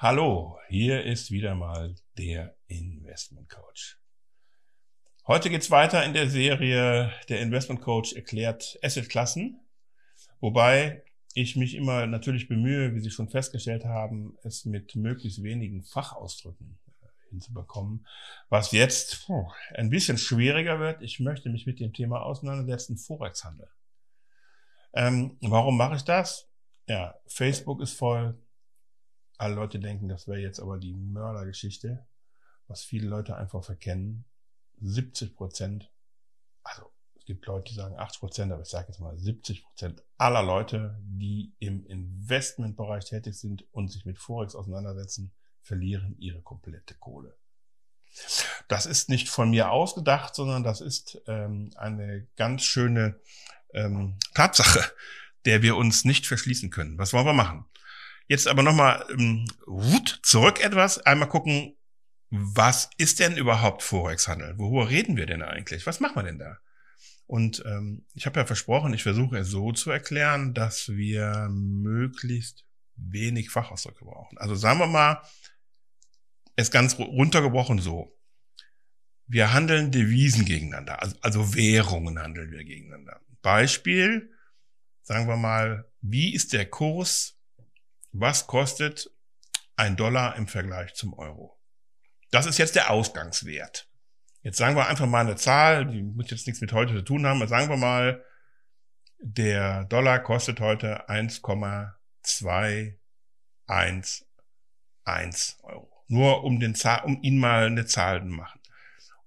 Hallo, hier ist wieder mal der Investment Coach. Heute geht's weiter in der Serie Der Investment Coach erklärt Assetklassen, wobei ich mich immer natürlich bemühe, wie Sie schon festgestellt haben, es mit möglichst wenigen Fachausdrücken äh, hinzubekommen, was jetzt ein bisschen schwieriger wird. Ich möchte mich mit dem Thema auseinandersetzen, Forex-Handel. Ähm, warum mache ich das? Ja, Facebook ist voll. Alle Leute denken, das wäre jetzt aber die Mördergeschichte, was viele Leute einfach verkennen. 70 Prozent, also es gibt Leute, die sagen 80 Prozent, aber ich sage jetzt mal 70 Prozent aller Leute, die im Investmentbereich tätig sind und sich mit Forex auseinandersetzen, verlieren ihre komplette Kohle. Das ist nicht von mir ausgedacht, sondern das ist ähm, eine ganz schöne ähm, Tatsache, der wir uns nicht verschließen können. Was wollen wir machen? Jetzt aber nochmal ähm, zurück etwas. Einmal gucken, was ist denn überhaupt Forex-Handel? Worüber reden wir denn eigentlich? Was machen wir denn da? Und ähm, ich habe ja versprochen, ich versuche es so zu erklären, dass wir möglichst wenig Fachausdrücke brauchen. Also sagen wir mal, es ganz runtergebrochen so. Wir handeln Devisen gegeneinander, also, also Währungen handeln wir gegeneinander. Beispiel, sagen wir mal, wie ist der Kurs, was kostet ein Dollar im Vergleich zum Euro? Das ist jetzt der Ausgangswert. Jetzt sagen wir einfach mal eine Zahl, die muss jetzt nichts mit heute zu tun haben, sagen wir mal, der Dollar kostet heute 1,211 Euro. Nur um, den Zahl, um ihn mal eine Zahl zu machen.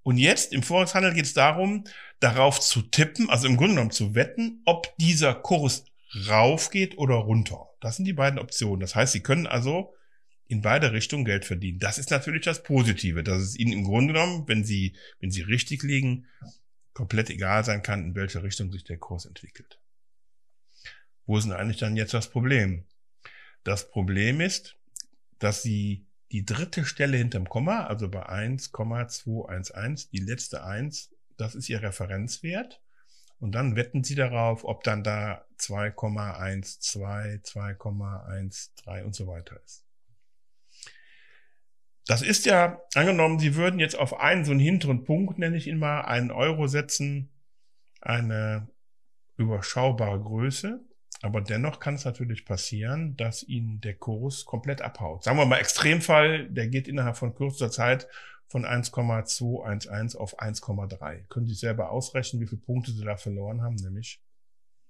Und jetzt im Vorratshandel geht es darum, darauf zu tippen, also im Grunde genommen zu wetten, ob dieser Kurs raufgeht oder runter. Das sind die beiden Optionen. Das heißt, Sie können also in beide Richtungen Geld verdienen. Das ist natürlich das Positive, dass es Ihnen im Grunde genommen, wenn Sie, wenn Sie richtig liegen, komplett egal sein kann, in welche Richtung sich der Kurs entwickelt. Wo ist denn eigentlich dann jetzt das Problem? Das Problem ist, dass Sie die dritte Stelle hinterm Komma, also bei 1,211, die letzte 1, das ist Ihr Referenzwert. Und dann wetten Sie darauf, ob dann da 2,12, 2,13 und so weiter ist. Das ist ja, angenommen, Sie würden jetzt auf einen so einen hinteren Punkt, nenne ich ihn mal, einen Euro setzen, eine überschaubare Größe. Aber dennoch kann es natürlich passieren, dass Ihnen der Kurs komplett abhaut. Sagen wir mal Extremfall, der geht innerhalb von kürzester Zeit von 1,211 auf 1,3. Können Sie selber ausrechnen, wie viele Punkte Sie da verloren haben, nämlich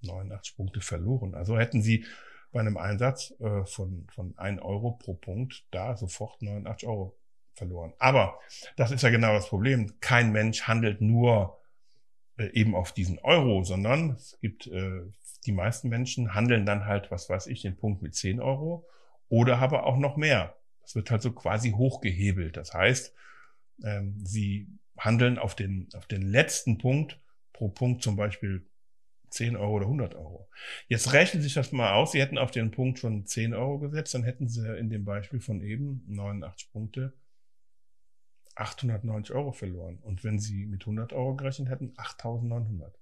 89 Punkte verloren. Also hätten Sie bei einem Einsatz äh, von, von 1 Euro pro Punkt da sofort 89 Euro verloren. Aber das ist ja genau das Problem. Kein Mensch handelt nur äh, eben auf diesen Euro, sondern es gibt äh, die meisten Menschen handeln dann halt, was weiß ich, den Punkt mit 10 Euro oder aber auch noch mehr. Das wird halt so quasi hochgehebelt. Das heißt, ähm, sie handeln auf den, auf den letzten Punkt pro Punkt zum Beispiel 10 Euro oder 100 Euro. Jetzt rechnen Sie sich das mal aus. Sie hätten auf den Punkt schon 10 Euro gesetzt, dann hätten Sie in dem Beispiel von eben 89 Punkte 890 Euro verloren. Und wenn Sie mit 100 Euro gerechnet hätten, 8900.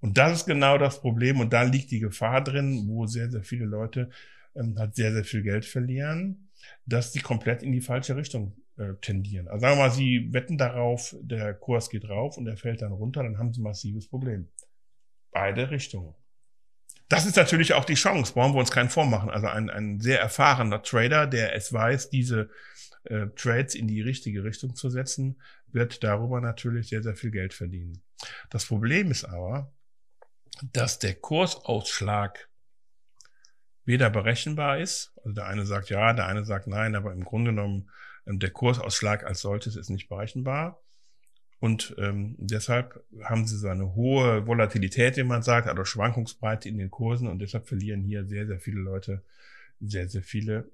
Und das ist genau das Problem. Und da liegt die Gefahr drin, wo sehr, sehr viele Leute ähm, halt sehr, sehr viel Geld verlieren, dass sie komplett in die falsche Richtung äh, tendieren. Also sagen wir mal, Sie wetten darauf, der Kurs geht rauf und er fällt dann runter, dann haben Sie ein massives Problem. Beide Richtungen. Das ist natürlich auch die Chance, brauchen wir uns keinen vormachen. Also ein, ein sehr erfahrener Trader, der es weiß, diese äh, Trades in die richtige Richtung zu setzen, wird darüber natürlich sehr, sehr viel Geld verdienen. Das Problem ist aber, dass der Kursausschlag weder berechenbar ist, also der eine sagt ja, der eine sagt nein, aber im Grunde genommen der Kursausschlag als solches ist nicht berechenbar. Und ähm, deshalb haben sie so eine hohe Volatilität, wie man sagt, also Schwankungsbreite in den Kursen und deshalb verlieren hier sehr, sehr viele Leute sehr, sehr viele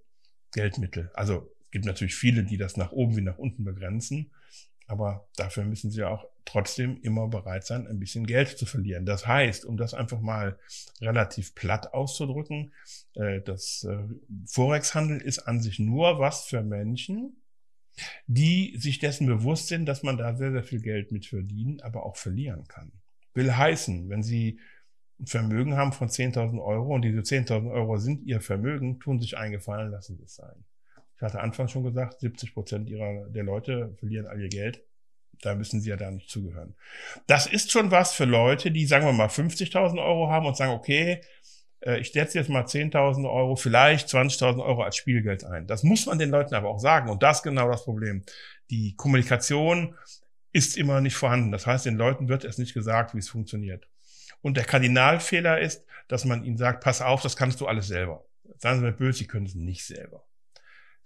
Geldmittel. Also es gibt natürlich viele, die das nach oben wie nach unten begrenzen, aber dafür müssen sie auch trotzdem immer bereit sein, ein bisschen Geld zu verlieren. Das heißt, um das einfach mal relativ platt auszudrücken, äh, das äh, Forex-Handel ist an sich nur was für Menschen, die sich dessen bewusst sind, dass man da sehr, sehr viel Geld mit verdienen, aber auch verlieren kann. Will heißen, wenn Sie ein Vermögen haben von 10.000 Euro und diese 10.000 Euro sind Ihr Vermögen, tun sich eingefallen, lassen Sie es sein. Ich hatte anfangs schon gesagt, 70 Prozent ihrer, der Leute verlieren all ihr Geld. Da müssen sie ja da nicht zugehören. Das ist schon was für Leute, die, sagen wir mal, 50.000 Euro haben und sagen, okay, äh, ich setze jetzt mal 10.000 Euro, vielleicht 20.000 Euro als Spielgeld ein. Das muss man den Leuten aber auch sagen. Und das ist genau das Problem. Die Kommunikation ist immer nicht vorhanden. Das heißt, den Leuten wird es nicht gesagt, wie es funktioniert. Und der Kardinalfehler ist, dass man ihnen sagt, pass auf, das kannst du alles selber. Sagen Sie mir böse, Sie können es nicht selber.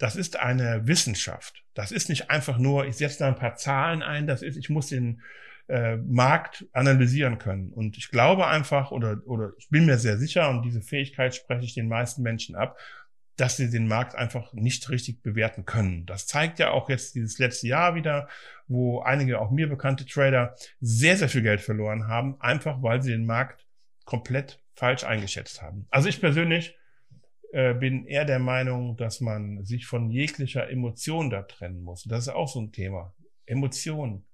Das ist eine Wissenschaft. Das ist nicht einfach nur, ich setze da ein paar Zahlen ein, das ist, ich muss den äh, Markt analysieren können. Und ich glaube einfach, oder, oder ich bin mir sehr sicher, und diese Fähigkeit spreche ich den meisten Menschen ab, dass sie den Markt einfach nicht richtig bewerten können. Das zeigt ja auch jetzt dieses letzte Jahr wieder, wo einige auch mir bekannte Trader sehr, sehr viel Geld verloren haben, einfach weil sie den Markt komplett falsch eingeschätzt haben. Also ich persönlich äh, bin eher der Meinung, dass man sich von jeglicher Emotion da trennen muss. Das ist auch so ein Thema. Emotionen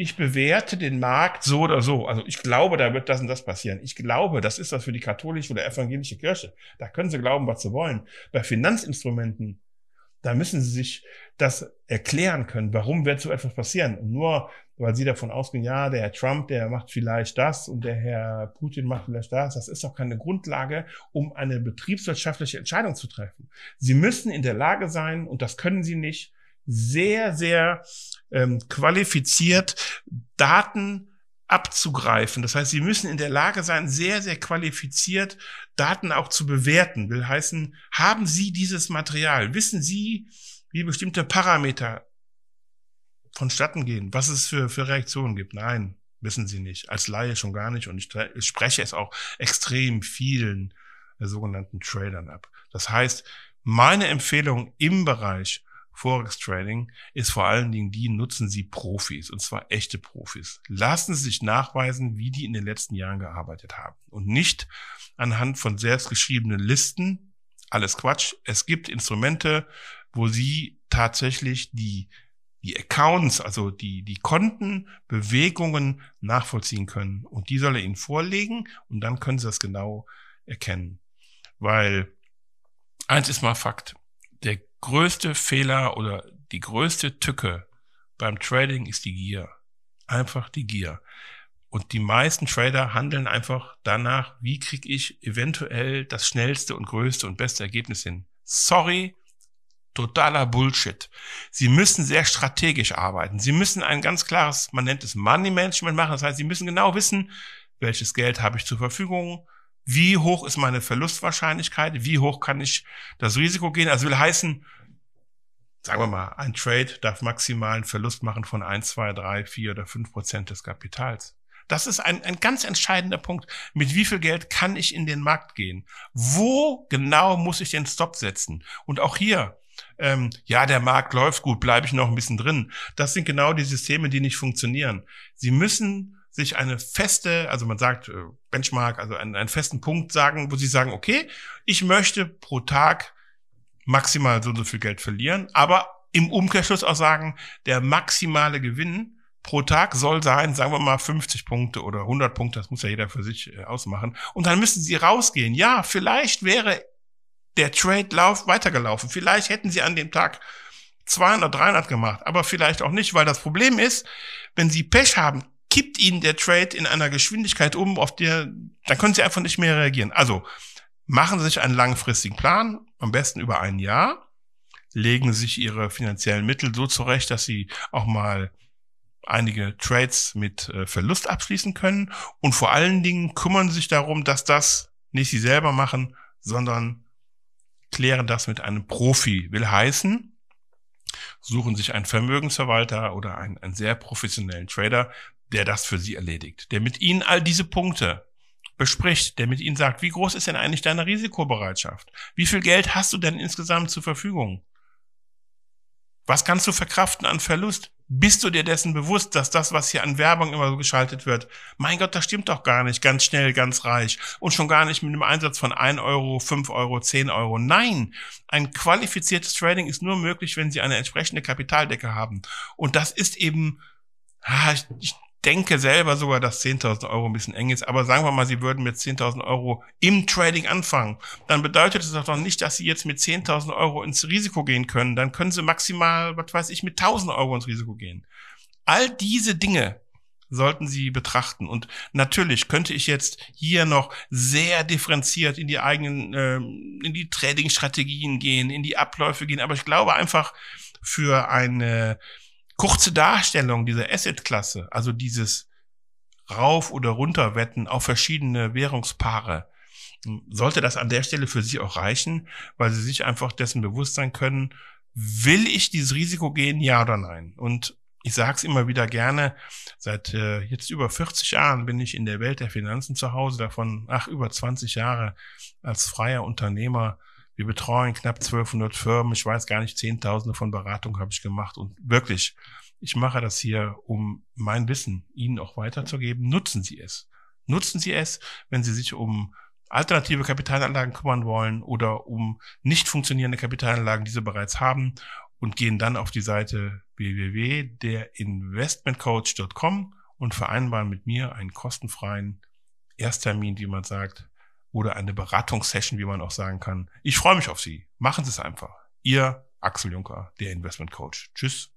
ich bewerte den Markt so oder so. Also ich glaube, da wird das und das passieren. Ich glaube, das ist was für die katholische oder evangelische Kirche. Da können sie glauben, was sie wollen. Bei Finanzinstrumenten, da müssen sie sich das erklären können. Warum wird so etwas passieren? Und nur weil sie davon ausgehen, ja, der Herr Trump, der macht vielleicht das und der Herr Putin macht vielleicht das. Das ist doch keine Grundlage, um eine betriebswirtschaftliche Entscheidung zu treffen. Sie müssen in der Lage sein, und das können sie nicht, sehr, sehr ähm, qualifiziert Daten abzugreifen. Das heißt, sie müssen in der Lage sein, sehr, sehr qualifiziert Daten auch zu bewerten. Will heißen, haben Sie dieses Material? Wissen Sie, wie bestimmte Parameter vonstatten gehen? Was es für, für Reaktionen gibt? Nein, wissen Sie nicht. Als Laie schon gar nicht. Und ich, ich spreche es auch extrem vielen äh, sogenannten Tradern ab. Das heißt, meine Empfehlung im Bereich Forex Trading ist vor allen Dingen die, nutzen Sie Profis, und zwar echte Profis. Lassen Sie sich nachweisen, wie die in den letzten Jahren gearbeitet haben und nicht anhand von selbstgeschriebenen Listen. Alles Quatsch. Es gibt Instrumente, wo Sie tatsächlich die die Accounts, also die, die Kontenbewegungen nachvollziehen können. Und die soll er Ihnen vorlegen und dann können Sie das genau erkennen. Weil eins ist mal Fakt. Der größte Fehler oder die größte Tücke beim Trading ist die Gier. Einfach die Gier. Und die meisten Trader handeln einfach danach, wie kriege ich eventuell das schnellste und größte und beste Ergebnis hin. Sorry, totaler Bullshit. Sie müssen sehr strategisch arbeiten. Sie müssen ein ganz klares, man nennt es Money Management machen. Das heißt, Sie müssen genau wissen, welches Geld habe ich zur Verfügung, wie hoch ist meine Verlustwahrscheinlichkeit, wie hoch kann ich das Risiko gehen. Also will heißen, sagen wir mal, ein Trade darf maximal einen Verlust machen von 1, 2, 3, 4 oder 5 Prozent des Kapitals. Das ist ein, ein ganz entscheidender Punkt. Mit wie viel Geld kann ich in den Markt gehen? Wo genau muss ich den Stop setzen? Und auch hier, ähm, ja, der Markt läuft gut, bleibe ich noch ein bisschen drin. Das sind genau die Systeme, die nicht funktionieren. Sie müssen sich eine feste, also man sagt äh, Benchmark, also einen, einen festen Punkt sagen, wo sie sagen, okay, ich möchte pro Tag maximal so und so viel Geld verlieren, aber im Umkehrschluss auch sagen, der maximale Gewinn pro Tag soll sein, sagen wir mal 50 Punkte oder 100 Punkte, das muss ja jeder für sich äh, ausmachen. Und dann müssen sie rausgehen. Ja, vielleicht wäre der Trade-Lauf weitergelaufen. Vielleicht hätten sie an dem Tag 200, 300 gemacht, aber vielleicht auch nicht, weil das Problem ist, wenn sie Pech haben, kippt ihnen der Trade in einer Geschwindigkeit um, auf der, dann können sie einfach nicht mehr reagieren. Also machen Sie sich einen langfristigen Plan, am besten über ein Jahr, legen sich Ihre finanziellen Mittel so zurecht, dass Sie auch mal einige Trades mit äh, Verlust abschließen können und vor allen Dingen kümmern sich darum, dass das nicht Sie selber machen, sondern klären das mit einem Profi. Will heißen, suchen sich einen Vermögensverwalter oder einen, einen sehr professionellen Trader, der das für sie erledigt, der mit ihnen all diese Punkte bespricht, der mit ihnen sagt, wie groß ist denn eigentlich deine Risikobereitschaft? Wie viel Geld hast du denn insgesamt zur Verfügung? Was kannst du verkraften an Verlust? Bist du dir dessen bewusst, dass das, was hier an Werbung immer so geschaltet wird, mein Gott, das stimmt doch gar nicht, ganz schnell, ganz reich und schon gar nicht mit einem Einsatz von 1 Euro, 5 Euro, 10 Euro. Nein, ein qualifiziertes Trading ist nur möglich, wenn Sie eine entsprechende Kapitaldecke haben. Und das ist eben, ah, ich, ich denke selber sogar, dass 10.000 Euro ein bisschen eng ist, aber sagen wir mal, Sie würden mit 10.000 Euro im Trading anfangen, dann bedeutet es doch nicht, dass Sie jetzt mit 10.000 Euro ins Risiko gehen können. Dann können Sie maximal, was weiß ich, mit 1.000 Euro ins Risiko gehen. All diese Dinge sollten Sie betrachten. Und natürlich könnte ich jetzt hier noch sehr differenziert in die eigenen, ähm, in die Trading-Strategien gehen, in die Abläufe gehen. Aber ich glaube einfach für eine kurze Darstellung dieser Asset-Klasse, also dieses Rauf- oder Runterwetten auf verschiedene Währungspaare, sollte das an der Stelle für Sie auch reichen, weil Sie sich einfach dessen bewusst sein können, will ich dieses Risiko gehen, ja oder nein? Und ich sage es immer wieder gerne, seit äh, jetzt über 40 Jahren bin ich in der Welt der Finanzen zu Hause, davon ach über 20 Jahre als freier Unternehmer. Wir betreuen knapp 1200 Firmen, ich weiß gar nicht, Zehntausende von Beratungen habe ich gemacht und wirklich, ich mache das hier, um mein Wissen Ihnen auch weiterzugeben. Nutzen Sie es. Nutzen Sie es, wenn Sie sich um alternative Kapitalanlagen kümmern wollen oder um nicht funktionierende Kapitalanlagen, die Sie bereits haben und gehen dann auf die Seite www.derinvestmentcoach.com und vereinbaren mit mir einen kostenfreien Ersttermin, wie man sagt, oder eine Beratungssession, wie man auch sagen kann. Ich freue mich auf Sie. Machen Sie es einfach. Ihr Axel Juncker, der Investment Coach. Tschüss.